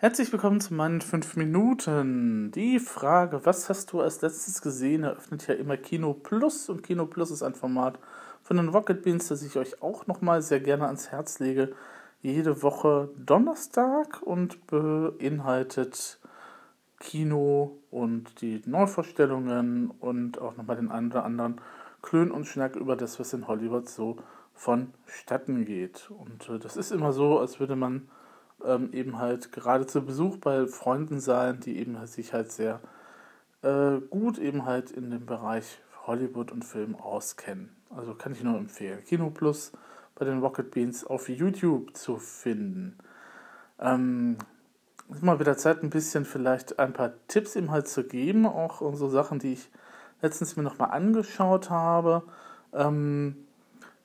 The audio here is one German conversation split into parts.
Herzlich willkommen zu meinen 5 Minuten. Die Frage, was hast du als letztes gesehen, eröffnet ja immer Kino Plus und Kino Plus ist ein Format von den Rocket Beans, das ich euch auch nochmal sehr gerne ans Herz lege. Jede Woche Donnerstag und beinhaltet Kino und die Neuvorstellungen und auch nochmal den einen oder anderen Klön und Schnack über das, was in Hollywood so vonstatten geht. Und äh, das ist immer so, als würde man ähm, eben halt gerade zu Besuch bei Freunden sein, die eben halt sich halt sehr äh, gut eben halt in dem Bereich Hollywood und Film auskennen. Also kann ich nur empfehlen. Kino Plus bei den Rocket Beans auf YouTube zu finden. Ähm, ist mal wieder Zeit, ein bisschen vielleicht ein paar Tipps eben halt zu geben, auch so Sachen, die ich letztens mir nochmal angeschaut habe. Ähm,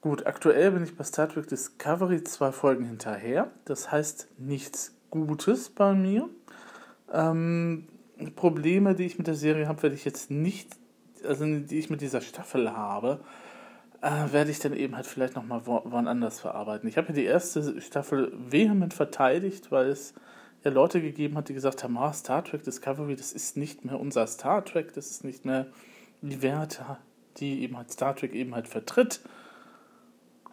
gut, aktuell bin ich bei Star Trek Discovery zwei Folgen hinterher. Das heißt nichts Gutes bei mir. Ähm, Probleme, die ich mit der Serie habe, werde ich jetzt nicht, also die ich mit dieser Staffel habe, äh, werde ich dann eben halt vielleicht nochmal wo, woanders verarbeiten. Ich habe ja die erste Staffel vehement verteidigt, weil es ja Leute gegeben hat, die gesagt haben, ah, Star Trek Discovery, das ist nicht mehr unser Star Trek, das ist nicht mehr die Werte, die eben halt Star Trek eben halt vertritt.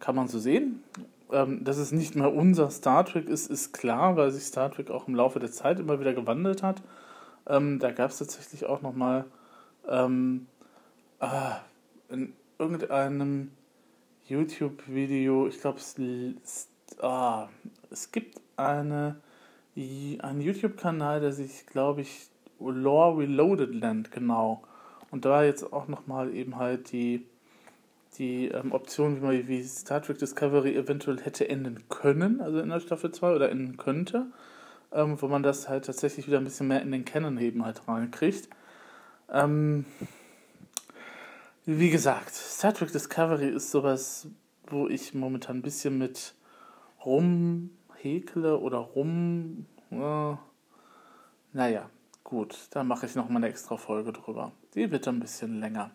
Kann man so sehen. Ähm, dass es nicht mehr unser Star Trek ist, ist klar, weil sich Star Trek auch im Laufe der Zeit immer wieder gewandelt hat. Ähm, da gab es tatsächlich auch nochmal ähm, äh, in irgendeinem YouTube-Video, ich glaube, es, ah, es gibt eine einen YouTube-Kanal, der sich, glaube ich, Lore Reloaded nennt, genau. Und da jetzt auch nochmal eben halt die, die ähm, Option, wie, wie Star Trek Discovery eventuell hätte enden können, also in der Staffel 2 oder enden könnte, ähm, wo man das halt tatsächlich wieder ein bisschen mehr in den Canon eben halt reinkriegt. Ähm, wie gesagt, Star Trek Discovery ist sowas, wo ich momentan ein bisschen mit rum häkle oder rum. Äh, naja, gut, da mache ich nochmal eine extra Folge drüber. Die wird ein bisschen länger.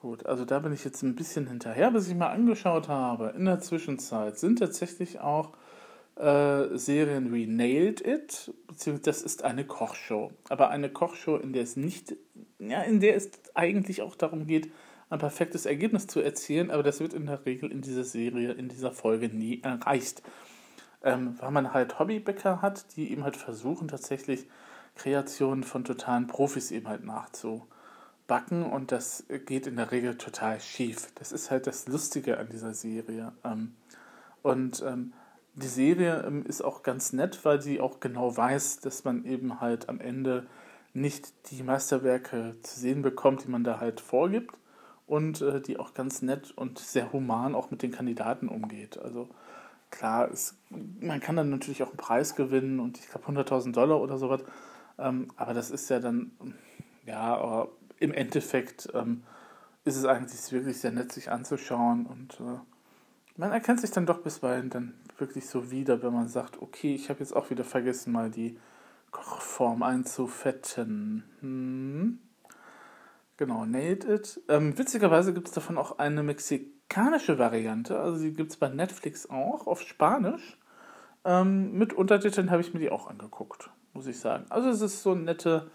Gut, also da bin ich jetzt ein bisschen hinterher, bis ich mal angeschaut habe. In der Zwischenzeit sind tatsächlich auch äh, Serien wie Nailed It, beziehungsweise das ist eine Kochshow. Aber eine Kochshow, in der es nicht, ja, in der es eigentlich auch darum geht, ein perfektes Ergebnis zu erzielen, aber das wird in der Regel in dieser Serie, in dieser Folge nie erreicht ähm, weil man halt Hobbybäcker hat, die eben halt versuchen, tatsächlich Kreationen von totalen Profis eben halt nachzubacken und das geht in der Regel total schief. Das ist halt das Lustige an dieser Serie. Ähm, und ähm, die Serie ähm, ist auch ganz nett, weil sie auch genau weiß, dass man eben halt am Ende nicht die Meisterwerke zu sehen bekommt, die man da halt vorgibt und äh, die auch ganz nett und sehr human auch mit den Kandidaten umgeht. Also klar, es, man kann dann natürlich auch einen Preis gewinnen und ich glaube 100.000 Dollar oder sowas. Aber das ist ja dann, ja, aber im Endeffekt ähm, ist es eigentlich wirklich sehr nett, sich anzuschauen und äh, man erkennt sich dann doch bisweilen dann wirklich so wieder, wenn man sagt, okay, ich habe jetzt auch wieder vergessen, mal die Kochform einzufetten. Hm. Genau, Nailed It. Ähm, witzigerweise gibt es davon auch eine Mexikanische Variante, also die gibt es bei Netflix auch auf Spanisch. Ähm, mit Untertiteln habe ich mir die auch angeguckt, muss ich sagen. Also es ist so eine nette,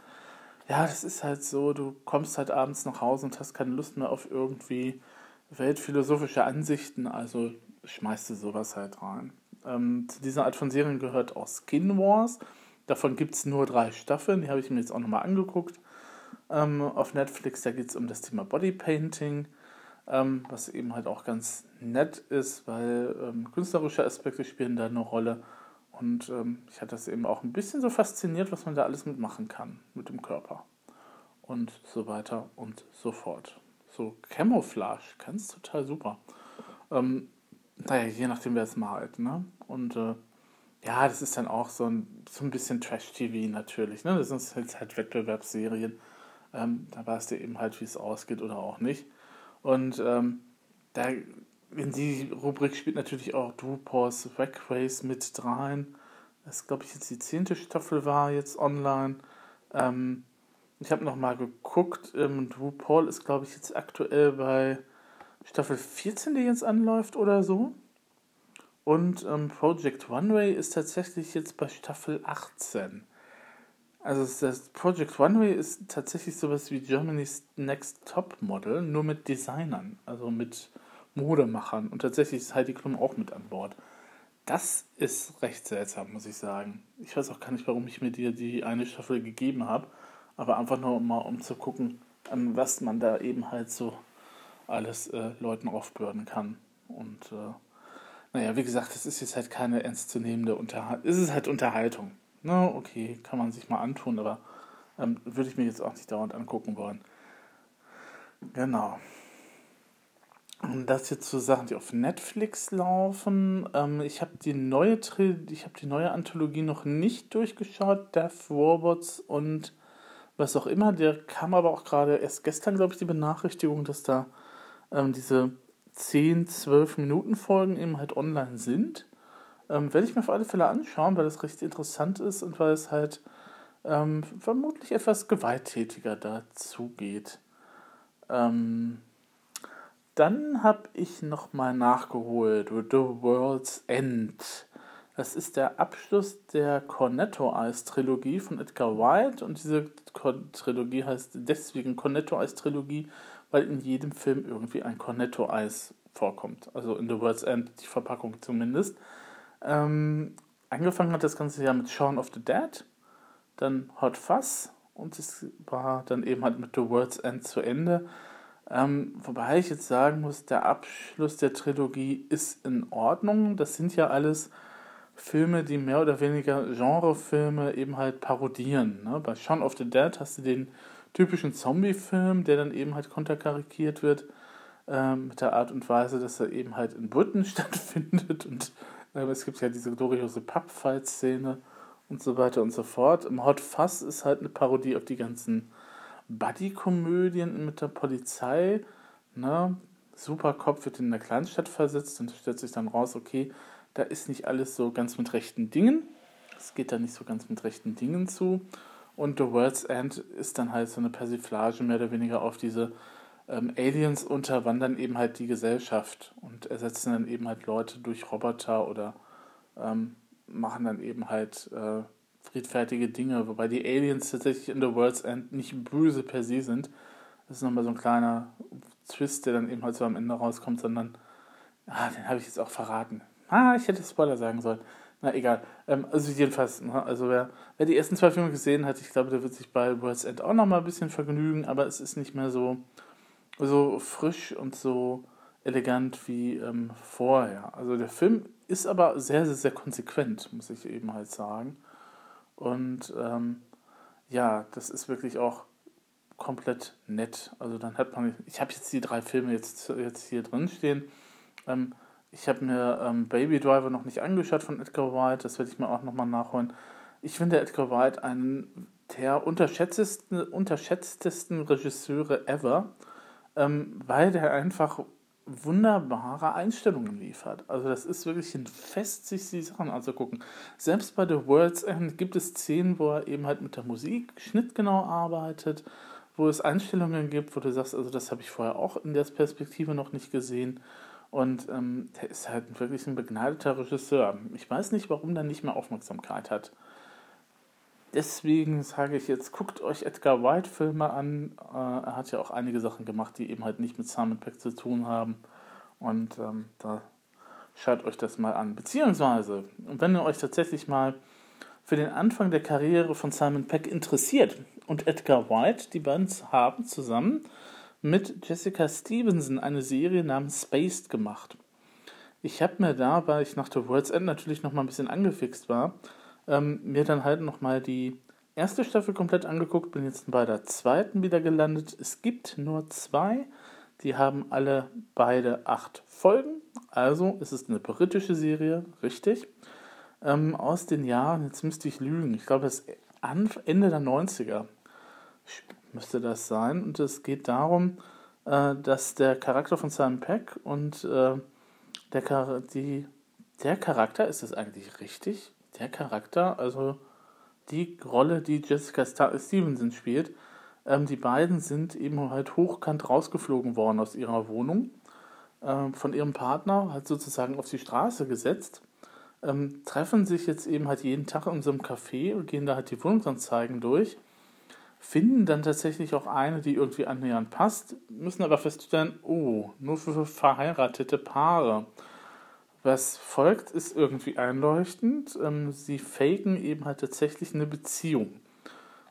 ja, das ist halt so, du kommst halt abends nach Hause und hast keine Lust mehr auf irgendwie weltphilosophische Ansichten, also schmeißt du sowas halt rein. Ähm, zu dieser Art von Serien gehört auch Skin Wars. Davon gibt es nur drei Staffeln, die habe ich mir jetzt auch nochmal angeguckt. Ähm, auf Netflix, da geht es um das Thema Bodypainting ähm, was eben halt auch ganz nett ist, weil ähm, künstlerische Aspekte spielen da eine Rolle. Und ähm, ich hatte das eben auch ein bisschen so fasziniert, was man da alles mitmachen kann mit dem Körper. Und so weiter und so fort. So Camouflage, ganz total super. Ähm, naja, je nachdem, wer es malt. Ne? Und äh, ja, das ist dann auch so ein, so ein bisschen Trash-TV natürlich. Ne? Das sind halt, halt Wettbewerbsserien. Ähm, da weißt du eben halt, wie es ausgeht oder auch nicht. Und ähm, da in die Rubrik spielt natürlich auch DuPaul's Wreck Race mit rein. Das glaube ich jetzt die zehnte Staffel war jetzt online. Ähm, ich habe nochmal geguckt. Ähm, DuPaul ist glaube ich jetzt aktuell bei Staffel 14, die jetzt anläuft oder so. Und ähm, Project One Way ist tatsächlich jetzt bei Staffel 18. Also das Project One Way ist tatsächlich sowas wie Germany's Next Top Model, nur mit Designern, also mit Modemachern. Und tatsächlich ist Heidi Klum auch mit an Bord. Das ist recht seltsam, muss ich sagen. Ich weiß auch gar nicht, warum ich mir dir die eine Staffel gegeben habe, aber einfach nur mal um zu gucken, an was man da eben halt so alles äh, Leuten aufbürden kann. Und äh, naja, wie gesagt, es ist jetzt halt keine ernstzunehmende Unterhaltung. Es ist halt Unterhaltung. Na, okay, kann man sich mal antun, aber ähm, würde ich mir jetzt auch nicht dauernd angucken wollen. Genau. Das jetzt zu Sachen, die auf Netflix laufen. Ähm, ich habe die neue ich habe die neue Anthologie noch nicht durchgeschaut, Death Robots und was auch immer. Der kam aber auch gerade erst gestern, glaube ich, die Benachrichtigung, dass da ähm, diese 10, 12 Minuten Folgen eben halt online sind. Ähm, werde ich mir auf alle Fälle anschauen, weil das recht interessant ist und weil es halt ähm, vermutlich etwas gewalttätiger dazu geht. Ähm, dann habe ich nochmal nachgeholt, The World's End. Das ist der Abschluss der Cornetto Eyes Trilogie von Edgar White und diese Trilogie heißt deswegen Cornetto Eyes Trilogie, weil in jedem Film irgendwie ein Cornetto Eis vorkommt. Also in The World's End, die Verpackung zumindest. Ähm, angefangen hat das Ganze ja mit Shaun of the Dead, dann Hot Fuzz und es war dann eben halt mit The World's End zu Ende. Ähm, wobei ich jetzt sagen muss, der Abschluss der Trilogie ist in Ordnung. Das sind ja alles Filme, die mehr oder weniger Genrefilme eben halt parodieren. Ne? Bei Shaun of the Dead hast du den typischen Zombie-Film, der dann eben halt konterkarikiert wird ähm, mit der Art und Weise, dass er eben halt in Brüten stattfindet und äh, es gibt ja diese gloriose Pub-Fight-Szene und so weiter und so fort. Im Hot Fuzz ist halt eine Parodie auf die ganzen Buddy-Komödien mit der Polizei. Ne? Supercop wird in eine Kleinstadt versetzt und stellt sich dann raus, okay, da ist nicht alles so ganz mit rechten Dingen. Es geht da nicht so ganz mit rechten Dingen zu. Und The World's End ist dann halt so eine Persiflage mehr oder weniger auf diese ähm, Aliens unterwandern eben halt die Gesellschaft und ersetzen dann eben halt Leute durch Roboter oder ähm, machen dann eben halt äh, friedfertige Dinge, wobei die Aliens tatsächlich in The World's End nicht böse per se sind. Das ist nochmal so ein kleiner Twist, der dann eben halt so am Ende rauskommt, sondern, ah, den habe ich jetzt auch verraten. Ah, ich hätte Spoiler sagen sollen. Na egal. Ähm, also jedenfalls, ne, also wer, wer die ersten zwei Filme gesehen hat, ich glaube, der wird sich bei World's End auch nochmal ein bisschen vergnügen, aber es ist nicht mehr so, so frisch und so elegant wie ähm, vorher. Also der Film ist aber sehr, sehr, sehr konsequent, muss ich eben halt sagen. Und ähm, ja, das ist wirklich auch komplett nett. Also dann hat man, ich habe jetzt die drei Filme jetzt, jetzt hier drin stehen. Ähm, ich habe mir ähm, Baby Driver noch nicht angeschaut von Edgar White, das werde ich mir auch nochmal nachholen. Ich finde Edgar White einen der unterschätztesten, unterschätztesten Regisseure ever, ähm, weil der einfach wunderbare Einstellungen liefert. Also das ist wirklich ein Fest, sich die Sachen anzugucken. Selbst bei The World's End gibt es Szenen, wo er eben halt mit der Musik schnittgenau arbeitet, wo es Einstellungen gibt, wo du sagst, also das habe ich vorher auch in der Perspektive noch nicht gesehen. Und ähm, der ist halt wirklich ein begnadeter Regisseur. Ich weiß nicht, warum der nicht mehr Aufmerksamkeit hat. Deswegen sage ich jetzt, guckt euch Edgar White Filme an. Äh, er hat ja auch einige Sachen gemacht, die eben halt nicht mit Simon Peck zu tun haben. Und ähm, da schaut euch das mal an. Beziehungsweise, wenn ihr euch tatsächlich mal für den Anfang der Karriere von Simon Peck interessiert und Edgar White, die beiden haben zusammen mit Jessica Stevenson eine Serie namens Spaced gemacht. Ich habe mir da, weil ich nach The World's End natürlich noch mal ein bisschen angefixt war, ähm, mir dann halt noch mal die erste Staffel komplett angeguckt, bin jetzt bei der zweiten wieder gelandet. Es gibt nur zwei, die haben alle beide acht Folgen, also es ist eine britische Serie, richtig, ähm, aus den Jahren, jetzt müsste ich lügen, ich glaube, das Ende der 90er müsste das sein. Und es geht darum, äh, dass der Charakter von Simon Peck und äh, der, die, der Charakter, ist das eigentlich richtig? Der Charakter, also die Rolle, die Jessica Stevenson spielt, ähm, die beiden sind eben halt hochkant rausgeflogen worden aus ihrer Wohnung. äh, von ihrem Partner halt sozusagen auf die Straße gesetzt, ähm, treffen sich jetzt eben halt jeden Tag in so einem Café und gehen da halt die Wohnungsanzeigen durch, finden dann tatsächlich auch eine, die irgendwie annähernd passt, müssen aber feststellen, oh, nur für verheiratete Paare. Was folgt, ist irgendwie einleuchtend. Ähm, sie faken eben halt tatsächlich eine Beziehung.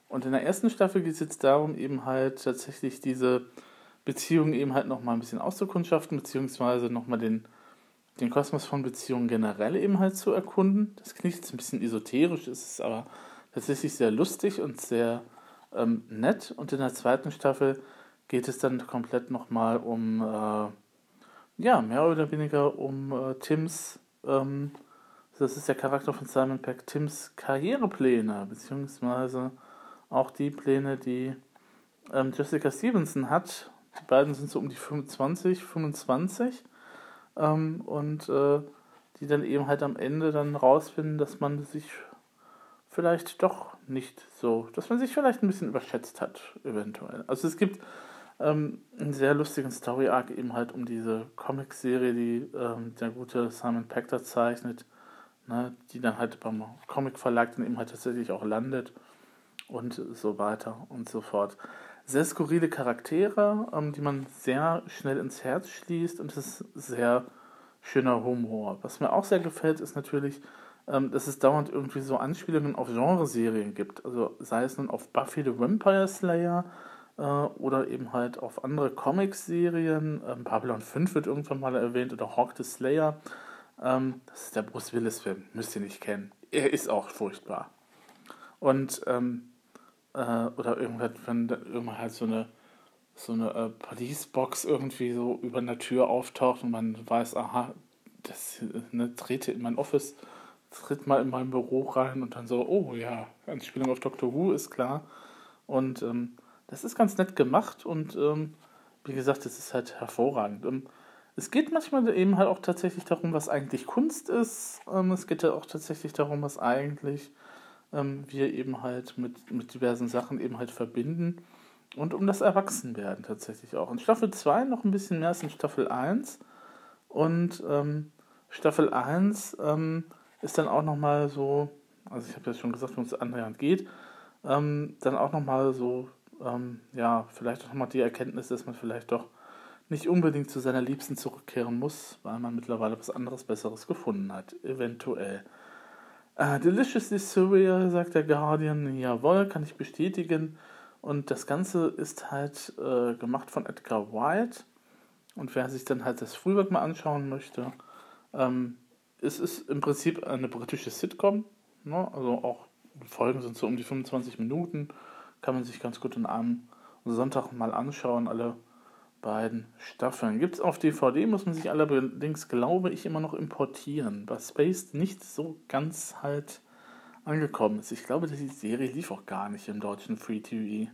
Und in der ersten Staffel geht es jetzt darum, eben halt tatsächlich diese Beziehung eben halt nochmal ein bisschen auszukundschaften, beziehungsweise nochmal den, den Kosmos von Beziehungen generell eben halt zu erkunden. Das klingt jetzt ein bisschen esoterisch, ist aber tatsächlich sehr lustig und sehr ähm, nett. Und in der zweiten Staffel geht es dann komplett nochmal um, äh, ja, mehr oder weniger um äh, Tims, ähm, das ist der Charakter von Simon Peck, Tims Karrierepläne, beziehungsweise auch die Pläne, die ähm, Jessica Stevenson hat. Die beiden sind so um die 25, 25 ähm, und äh, die dann eben halt am Ende dann rausfinden, dass man sich vielleicht doch nicht so, dass man sich vielleicht ein bisschen überschätzt hat, eventuell. Also es gibt ähm, einen sehr lustigen Story-Arc eben halt um diese Comic-Serie, die ähm, der gute Simon Pector zeichnet, ne, die dann halt beim Comic-Verlag dann eben halt tatsächlich auch landet und so weiter und so fort. Sehr skurrile Charaktere, ähm, die man sehr schnell ins Herz schließt und es ist sehr schöner Humor. Was mir auch sehr gefällt, ist natürlich, ähm, dass es dauernd irgendwie so Anspielungen auf Genreserien gibt. Also sei es nun auf Buffy the Vampire Slayer oder eben halt auf andere Comic-Serien. Ähm, Babylon 5 wird irgendwann mal erwähnt oder Hawk the Slayer. Ähm, das ist der Bruce Willis-Film, müsst ihr nicht kennen. Er ist auch furchtbar. Und ähm, äh, oder irgendwann, wenn irgendwann halt so eine so eine äh, Police-Box irgendwie so über einer Tür auftaucht und man weiß, aha, das ne, trete in mein Office, tritt mal in mein Büro rein und dann so, oh ja, Anspielung auf Doctor Who ist klar. Und ähm, das ist ganz nett gemacht und ähm, wie gesagt, es ist halt hervorragend. Ähm, es geht manchmal eben halt auch tatsächlich darum, was eigentlich Kunst ist. Ähm, es geht ja auch tatsächlich darum, was eigentlich ähm, wir eben halt mit, mit diversen Sachen eben halt verbinden. Und um das Erwachsenwerden tatsächlich auch. In Staffel 2 noch ein bisschen mehr als in Staffel 1. Und ähm, Staffel 1 ähm, ist dann auch nochmal so, also ich habe ja schon gesagt, worum es annähernd geht, ähm, dann auch nochmal so, ähm, ja, vielleicht auch nochmal die Erkenntnis, dass man vielleicht doch nicht unbedingt zu seiner Liebsten zurückkehren muss, weil man mittlerweile was anderes, Besseres gefunden hat, eventuell. Uh, Deliciously Surreal, sagt der Guardian. Jawohl, kann ich bestätigen. Und das Ganze ist halt äh, gemacht von Edgar White. Und wer sich dann halt das Frühwerk mal anschauen möchte, ähm, es ist im Prinzip eine britische Sitcom. Ne? Also auch Folgen sind so um die 25 Minuten. Kann man sich ganz gut an einem Sonntag mal anschauen. Alle beiden Staffeln. Gibt es auf DVD, muss man sich allerdings, glaube ich, immer noch importieren, was Space nicht so ganz halt angekommen ist. Ich glaube, die Serie lief auch gar nicht im deutschen Free TV.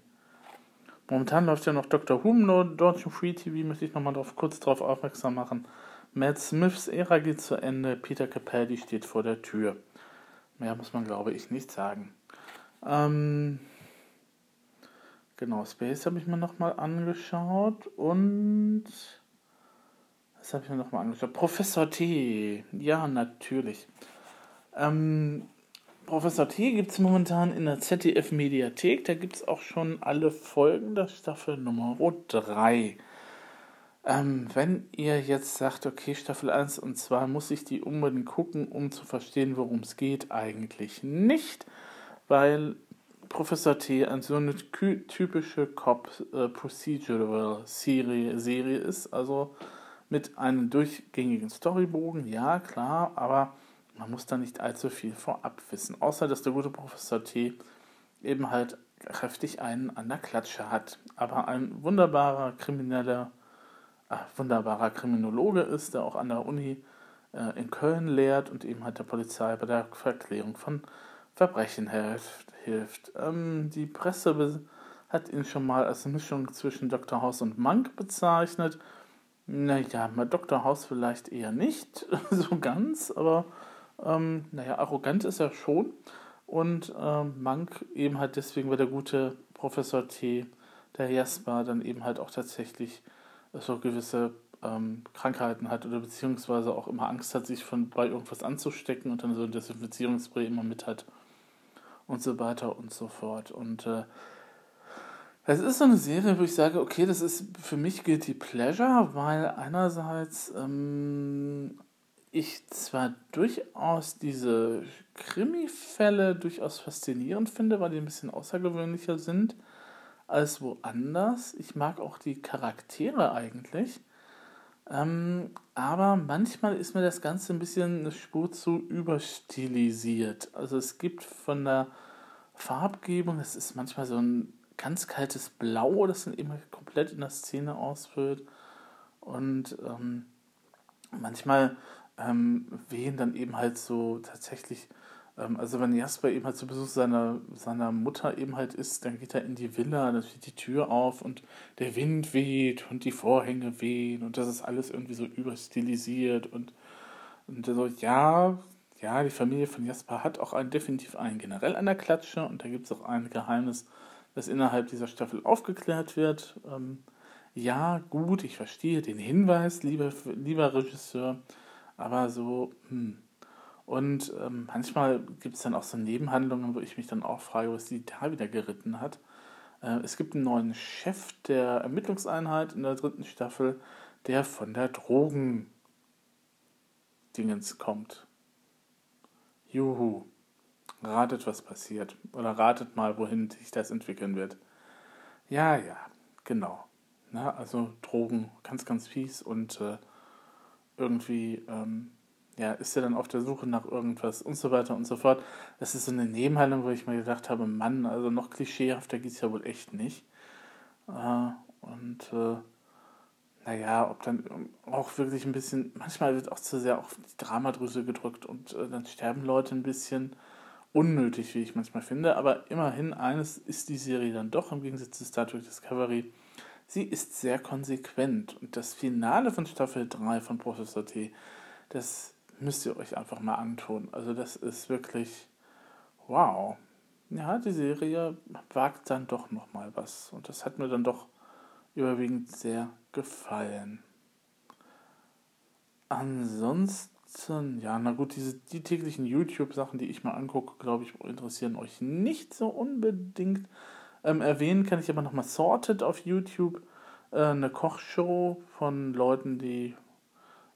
Momentan läuft ja noch Dr. Who im deutschen Free TV, möchte ich nochmal drauf, kurz darauf aufmerksam machen. Matt Smiths Ära geht zu Ende, Peter Capaldi steht vor der Tür. Mehr muss man, glaube ich, nicht sagen. Ähm, Genau, Space habe ich mir nochmal angeschaut und was habe ich mir nochmal angeschaut? Professor T. Ja, natürlich. Ähm, Professor T gibt es momentan in der ZDF-Mediathek. Da gibt es auch schon alle Folgen der Staffel Nummer 3. Ähm, wenn ihr jetzt sagt, okay, Staffel 1 und 2 muss ich die unbedingt gucken, um zu verstehen, worum es geht, eigentlich nicht, weil Professor T an so eine typische Cop äh, Serie ist, also mit einem durchgängigen Storybogen, ja klar, aber man muss da nicht allzu viel vorab wissen, außer dass der gute Professor T eben halt kräftig einen an der Klatsche hat, aber ein wunderbarer krimineller, äh, wunderbarer Kriminologe ist, der auch an der Uni äh, in Köln lehrt und eben halt der Polizei bei der Verklärung von Verbrechen hilft. Ähm, die Presse hat ihn schon mal als Mischung zwischen Dr. House und Monk bezeichnet. Naja, bei Dr. House vielleicht eher nicht so ganz, aber ähm, naja, arrogant ist er schon. Und ähm, Monk eben halt deswegen, weil der gute Professor T, der Jasper, dann eben halt auch tatsächlich so gewisse ähm, Krankheiten hat oder beziehungsweise auch immer Angst hat, sich von bei irgendwas anzustecken und dann so ein Desinfizierungsspray immer mit hat und so weiter und so fort. Und äh, es ist so eine Serie, wo ich sage, okay, das ist für mich Guilty Pleasure, weil einerseits ähm, ich zwar durchaus diese Krimi-Fälle durchaus faszinierend finde, weil die ein bisschen außergewöhnlicher sind als woanders. Ich mag auch die Charaktere eigentlich. Ähm, aber manchmal ist mir das Ganze ein bisschen eine Spur zu überstilisiert. Also es gibt von der Farbgebung, es ist manchmal so ein ganz kaltes Blau, das dann immer komplett in der Szene ausfüllt. Und ähm, manchmal ähm, wehen dann eben halt so tatsächlich also wenn Jasper eben halt zu Besuch seiner, seiner Mutter eben halt ist, dann geht er in die Villa, dann steht die Tür auf und der Wind weht und die Vorhänge wehen und das ist alles irgendwie so überstilisiert und, und so, ja, ja, die Familie von Jasper hat auch einen, definitiv einen generell an der Klatsche und da gibt es auch ein Geheimnis, das innerhalb dieser Staffel aufgeklärt wird. Ähm, ja, gut, ich verstehe den Hinweis, lieber, lieber Regisseur, aber so, hm, und ähm, manchmal gibt es dann auch so Nebenhandlungen, wo ich mich dann auch frage, was die da wieder geritten hat. Äh, es gibt einen neuen Chef der Ermittlungseinheit in der dritten Staffel, der von der Drogen Dingens kommt. Juhu. Ratet, was passiert. Oder ratet mal, wohin sich das entwickeln wird. Ja, ja, genau. Na, also Drogen, ganz, ganz fies und äh, irgendwie ähm, ja, ist er dann auf der Suche nach irgendwas und so weiter und so fort. Das ist so eine Nebenhandlung, wo ich mir gedacht habe, Mann, also noch klischeehafter geht es ja wohl echt nicht. Äh, und äh, naja, ob dann auch wirklich ein bisschen, manchmal wird auch zu sehr auf die Dramadrüse gedrückt und äh, dann sterben Leute ein bisschen unnötig, wie ich manchmal finde. Aber immerhin, eines ist die Serie dann doch im Gegensatz zu Star Trek Discovery. Sie ist sehr konsequent. Und das Finale von Staffel 3 von Professor T, das müsst ihr euch einfach mal antun. Also das ist wirklich wow. Ja, die Serie wagt dann doch noch mal was und das hat mir dann doch überwiegend sehr gefallen. Ansonsten, ja, na gut, diese die täglichen YouTube-Sachen, die ich mal angucke, glaube ich, interessieren euch nicht so unbedingt. Ähm, erwähnen kann ich aber nochmal Sorted auf YouTube, äh, eine Kochshow von Leuten, die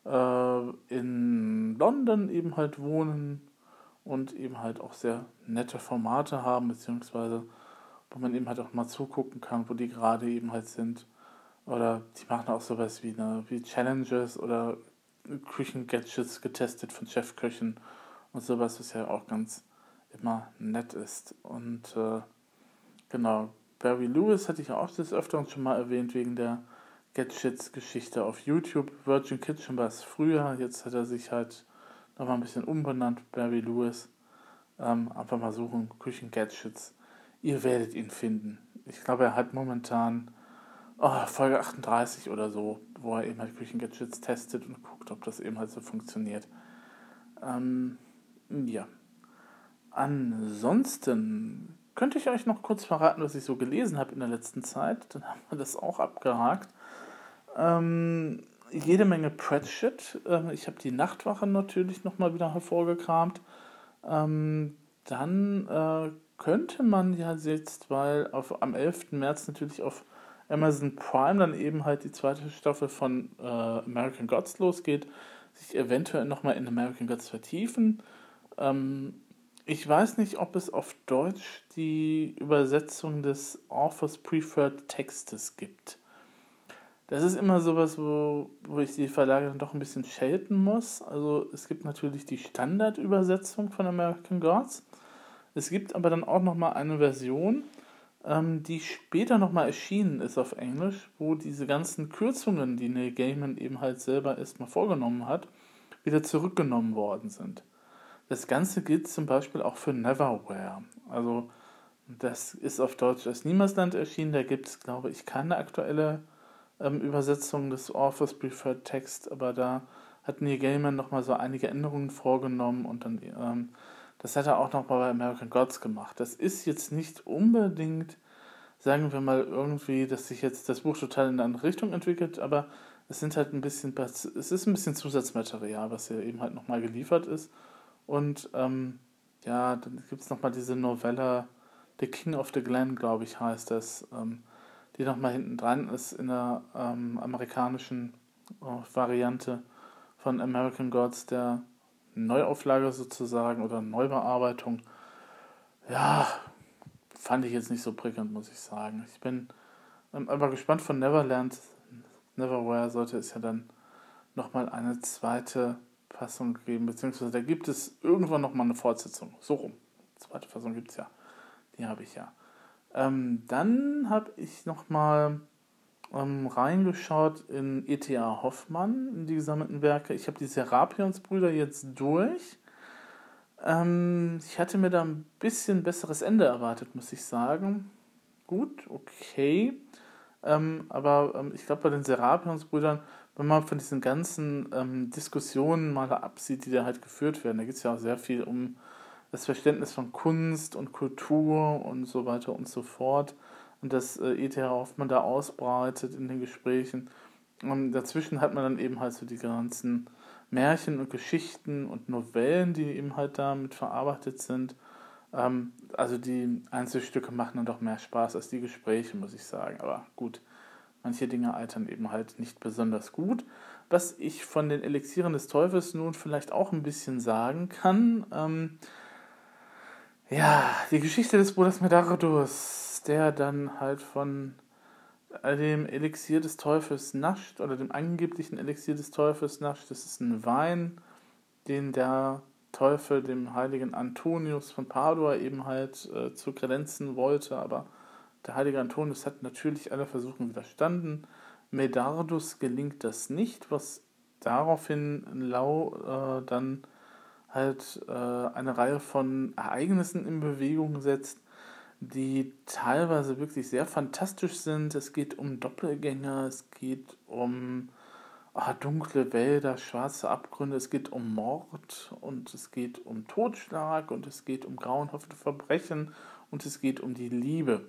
äh, in London eben halt wohnen und eben halt auch sehr nette Formate haben, beziehungsweise wo man eben halt auch mal zugucken kann, wo die gerade eben halt sind. Oder die machen auch sowas wie, eine, wie Challenges oder Küchengadgets getestet von Chefköchen und sowas, was ja auch ganz immer nett ist. Und äh, genau, Barry Lewis hatte ich auch des Öfteren schon mal erwähnt, wegen der Gadgets Geschichte auf YouTube. Virgin Kitchen war es früher, jetzt hat er sich halt nochmal ein bisschen umbenannt, Barry Lewis. Ähm, einfach mal suchen, Küchen Gadgets. Ihr werdet ihn finden. Ich glaube, er hat momentan oh, Folge 38 oder so, wo er eben halt Küchen Gadgets testet und guckt, ob das eben halt so funktioniert. Ähm, ja. Ansonsten könnte ich euch noch kurz verraten, was ich so gelesen habe in der letzten Zeit. Dann haben wir das auch abgehakt. Ähm, jede Menge Pratchett. Ähm, ich habe die Nachtwache natürlich nochmal wieder hervorgekramt. Ähm, dann äh, könnte man ja jetzt, weil auf, am 11. März natürlich auf Amazon Prime dann eben halt die zweite Staffel von äh, American Gods losgeht, sich eventuell nochmal in American Gods vertiefen. Ähm, ich weiß nicht, ob es auf Deutsch die Übersetzung des Authors Preferred Textes gibt. Das ist immer sowas, wo, wo ich die Verlage dann doch ein bisschen schelten muss. Also es gibt natürlich die Standardübersetzung von American Gods. Es gibt aber dann auch nochmal eine Version, ähm, die später nochmal erschienen ist auf Englisch, wo diese ganzen Kürzungen, die Neil Gaiman eben halt selber erstmal vorgenommen hat, wieder zurückgenommen worden sind. Das Ganze gilt zum Beispiel auch für Neverwhere. Also das ist auf Deutsch als Niemandsland erschienen. Da gibt es, glaube ich, keine aktuelle ähm, Übersetzung des Authors Preferred Text, aber da hat Neil Gaiman nochmal so einige Änderungen vorgenommen und dann, ähm, das hat er auch nochmal bei American Gods gemacht. Das ist jetzt nicht unbedingt, sagen wir mal, irgendwie, dass sich jetzt das Buch total in eine andere Richtung entwickelt, aber es sind halt ein bisschen, es ist ein bisschen Zusatzmaterial, was hier eben halt nochmal geliefert ist. Und ähm, ja, dann gibt es nochmal diese Novelle The King of the Glen, glaube ich, heißt das, ähm, die nochmal hinten dran ist in der ähm, amerikanischen äh, Variante von American Gods, der Neuauflage sozusagen oder Neubearbeitung. Ja, fand ich jetzt nicht so prickelnd, muss ich sagen. Ich bin ähm, aber gespannt von Neverland. Neverwhere sollte es ja dann nochmal eine zweite Fassung geben, beziehungsweise da gibt es irgendwann nochmal eine Fortsetzung. So rum. Zweite Fassung gibt es ja. Die habe ich ja. Ähm, dann habe ich nochmal ähm, reingeschaut in E.T.A. Hoffmann, in die gesammelten Werke. Ich habe die Serapionsbrüder jetzt durch. Ähm, ich hatte mir da ein bisschen besseres Ende erwartet, muss ich sagen. Gut, okay. Ähm, aber ähm, ich glaube, bei den Serapionsbrüdern, wenn man von diesen ganzen ähm, Diskussionen mal absieht, die da halt geführt werden, da geht es ja auch sehr viel um das Verständnis von Kunst und Kultur und so weiter und so fort. Und das äh, E.T.H. Hoffmann da ausbreitet in den Gesprächen. Und dazwischen hat man dann eben halt so die ganzen Märchen und Geschichten und Novellen, die eben halt damit verarbeitet sind. Ähm, also die Einzelstücke machen dann doch mehr Spaß als die Gespräche, muss ich sagen. Aber gut, manche Dinge altern eben halt nicht besonders gut. Was ich von den Elixieren des Teufels nun vielleicht auch ein bisschen sagen kann, ähm, ja, die Geschichte des Bruders Medardus, der dann halt von dem Elixier des Teufels nascht oder dem angeblichen Elixier des Teufels nascht. Das ist ein Wein, den der Teufel dem heiligen Antonius von Padua eben halt äh, zu kredenzen wollte, aber der heilige Antonius hat natürlich alle Versuchen widerstanden. Medardus gelingt das nicht, was daraufhin Lau äh, dann halt äh, eine Reihe von Ereignissen in Bewegung setzt, die teilweise wirklich sehr fantastisch sind. Es geht um Doppelgänger, es geht um oh, dunkle Wälder, schwarze Abgründe, es geht um Mord und es geht um Totschlag und es geht um grauenhafte Verbrechen und es geht um die Liebe.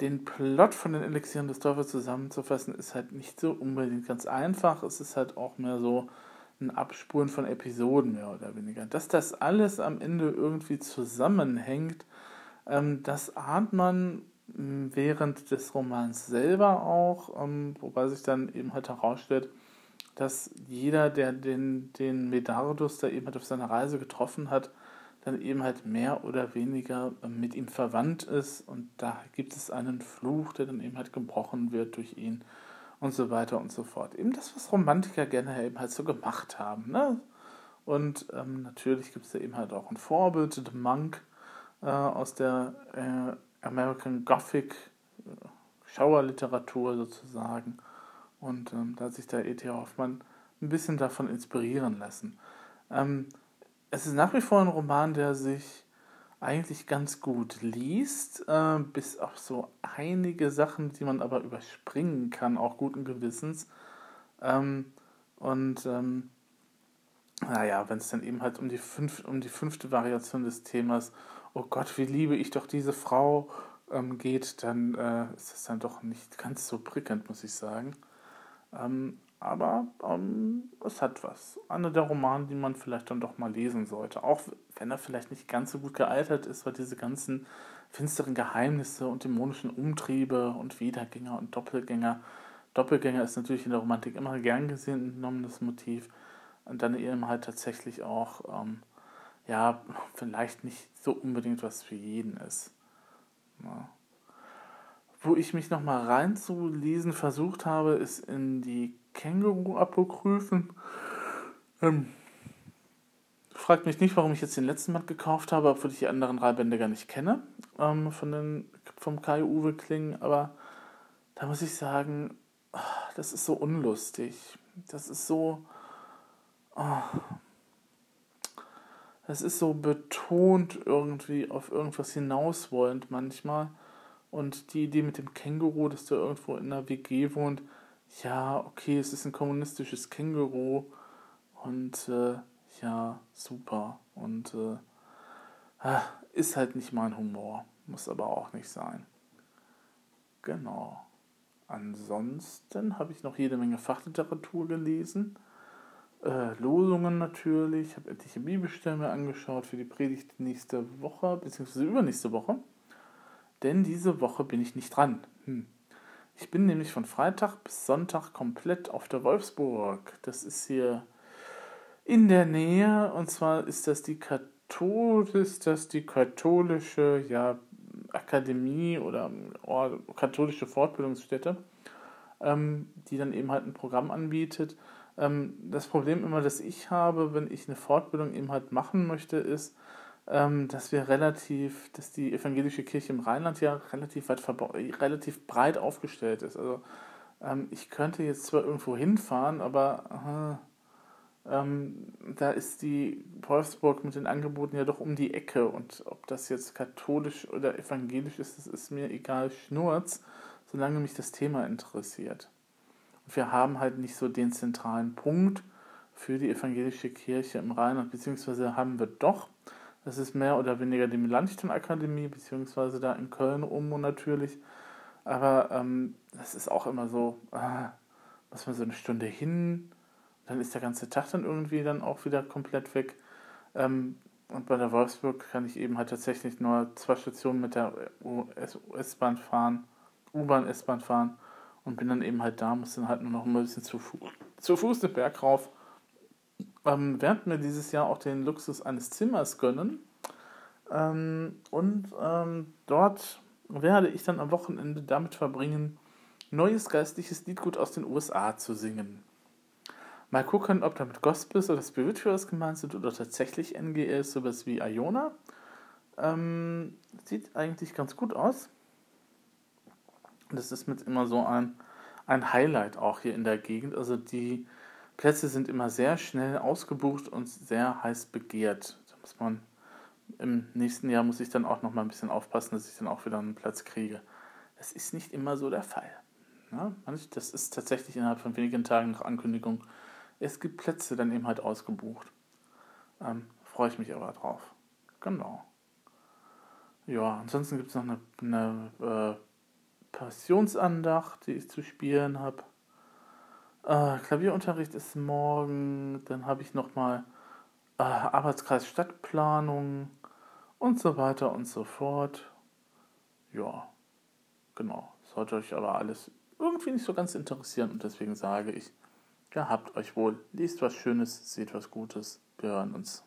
Den Plot von den Elixieren des Teufels zusammenzufassen, ist halt nicht so unbedingt ganz einfach. Es ist halt auch mehr so, ein Abspuren von Episoden mehr oder weniger. Dass das alles am Ende irgendwie zusammenhängt, ähm, das ahnt man hm, während des Romans selber auch, ähm, wobei sich dann eben halt herausstellt, dass jeder, der den, den Medardus da eben halt auf seiner Reise getroffen hat, dann eben halt mehr oder weniger ähm, mit ihm verwandt ist und da gibt es einen Fluch, der dann eben halt gebrochen wird durch ihn und so weiter und so fort. Eben das, was Romantiker gerne eben halt so gemacht haben. Ne? Und ähm, natürlich gibt es da eben halt auch ein Vorbild, The Monk äh, aus der äh, American Gothic äh, Schauerliteratur sozusagen. Und ähm, da hat sich der E.T. Hoffmann ein bisschen davon inspirieren lassen. Ähm, es ist nach wie vor ein Roman, der sich eigentlich ganz gut liest, äh, bis auf so einige Sachen, die man aber überspringen kann, auch guten Gewissens. Ähm, und ähm, naja, wenn es dann eben halt um die, fünf, um die fünfte Variation des Themas, oh Gott, wie liebe ich doch diese Frau, ähm, geht, dann äh, ist es dann doch nicht ganz so prickelnd, muss ich sagen. Ähm, aber ähm, es hat was. Einer der Romane, die man vielleicht dann doch mal lesen sollte. Auch wenn er vielleicht nicht ganz so gut gealtert ist, weil diese ganzen finsteren Geheimnisse und dämonischen Umtriebe und Wiedergänger und Doppelgänger. Doppelgänger ist natürlich in der Romantik immer gern gesehen, genommenes Motiv. Und dann eben halt tatsächlich auch, ähm, ja, vielleicht nicht so unbedingt was für jeden ist. Ja wo ich mich nochmal reinzulesen versucht habe, ist in die Känguru-Apokryphen. Ähm, fragt mich nicht, warum ich jetzt den letzten Band gekauft habe, obwohl ich die anderen drei Bände gar nicht kenne, ähm, von den, vom Kai-Uwe Kling, aber da muss ich sagen, ah, das ist so unlustig. Das ist so. Oh, das ist so betont irgendwie auf irgendwas hinauswollend manchmal. Und die Idee mit dem Känguru, dass der irgendwo in einer WG wohnt, ja, okay, es ist ein kommunistisches Känguru und äh, ja, super. Und äh, ah, ist halt nicht mein Humor. Muss aber auch nicht sein. Genau. ansonsten habe ich noch jede Menge Fachliteratur gelesen. Äh, Losungen natürlich, habe etliche Bibelstellen mir angeschaut für die Predigt nächste Woche, beziehungsweise übernächste Woche. Denn diese Woche bin ich nicht dran. Hm. Ich bin nämlich von Freitag bis Sonntag komplett auf der Wolfsburg. Das ist hier in der Nähe und zwar ist das die Kathol ist das die katholische ja, Akademie oder oh, katholische Fortbildungsstätte, ähm, die dann eben halt ein Programm anbietet. Ähm, das Problem immer, das ich habe, wenn ich eine Fortbildung eben halt machen möchte, ist, dass wir relativ, dass die evangelische Kirche im Rheinland ja relativ weit relativ breit aufgestellt ist. Also ähm, ich könnte jetzt zwar irgendwo hinfahren, aber äh, ähm, da ist die Wolfsburg mit den Angeboten ja doch um die Ecke und ob das jetzt katholisch oder evangelisch ist, das ist mir egal, Schnurz, solange mich das Thema interessiert. Und wir haben halt nicht so den zentralen Punkt für die evangelische Kirche im Rheinland, beziehungsweise haben wir doch, das ist mehr oder weniger die Melanchthon-Akademie, beziehungsweise da in Köln um natürlich, aber ähm, das ist auch immer so, ah, muss man so eine Stunde hin, dann ist der ganze Tag dann irgendwie dann auch wieder komplett weg. Ähm, und bei der Wolfsburg kann ich eben halt tatsächlich nur zwei Stationen mit der S-Bahn fahren, U-Bahn, S-Bahn fahren und bin dann eben halt da, muss dann halt nur noch ein bisschen zu, Fu zu Fuß den Berg rauf. Ähm, werden mir dieses Jahr auch den Luxus eines Zimmers gönnen. Ähm, und ähm, dort werde ich dann am Wochenende damit verbringen, neues geistliches Liedgut aus den USA zu singen. Mal gucken, ob damit Gospels oder Spirituals gemeint sind oder tatsächlich NGLs, sowas wie Iona. Ähm, sieht eigentlich ganz gut aus. Das ist mit immer so ein, ein Highlight auch hier in der Gegend. Also die Plätze sind immer sehr schnell ausgebucht und sehr heiß begehrt. Da muss man im nächsten Jahr muss ich dann auch noch mal ein bisschen aufpassen, dass ich dann auch wieder einen Platz kriege. Das ist nicht immer so der Fall. Ja, das ist tatsächlich innerhalb von wenigen Tagen nach Ankündigung es gibt Plätze dann eben halt ausgebucht. Ähm, Freue ich mich aber drauf. Genau. Ja, ansonsten gibt es noch eine, eine äh, Passionsandacht, die ich zu spielen habe. Äh, Klavierunterricht ist morgen. Dann habe ich nochmal äh, Arbeitskreis Stadtplanung und so weiter und so fort. Ja, genau. Sollte euch aber alles irgendwie nicht so ganz interessieren und deswegen sage ich, Gehabt euch wohl, liest was Schönes, seht was Gutes, wir hören uns.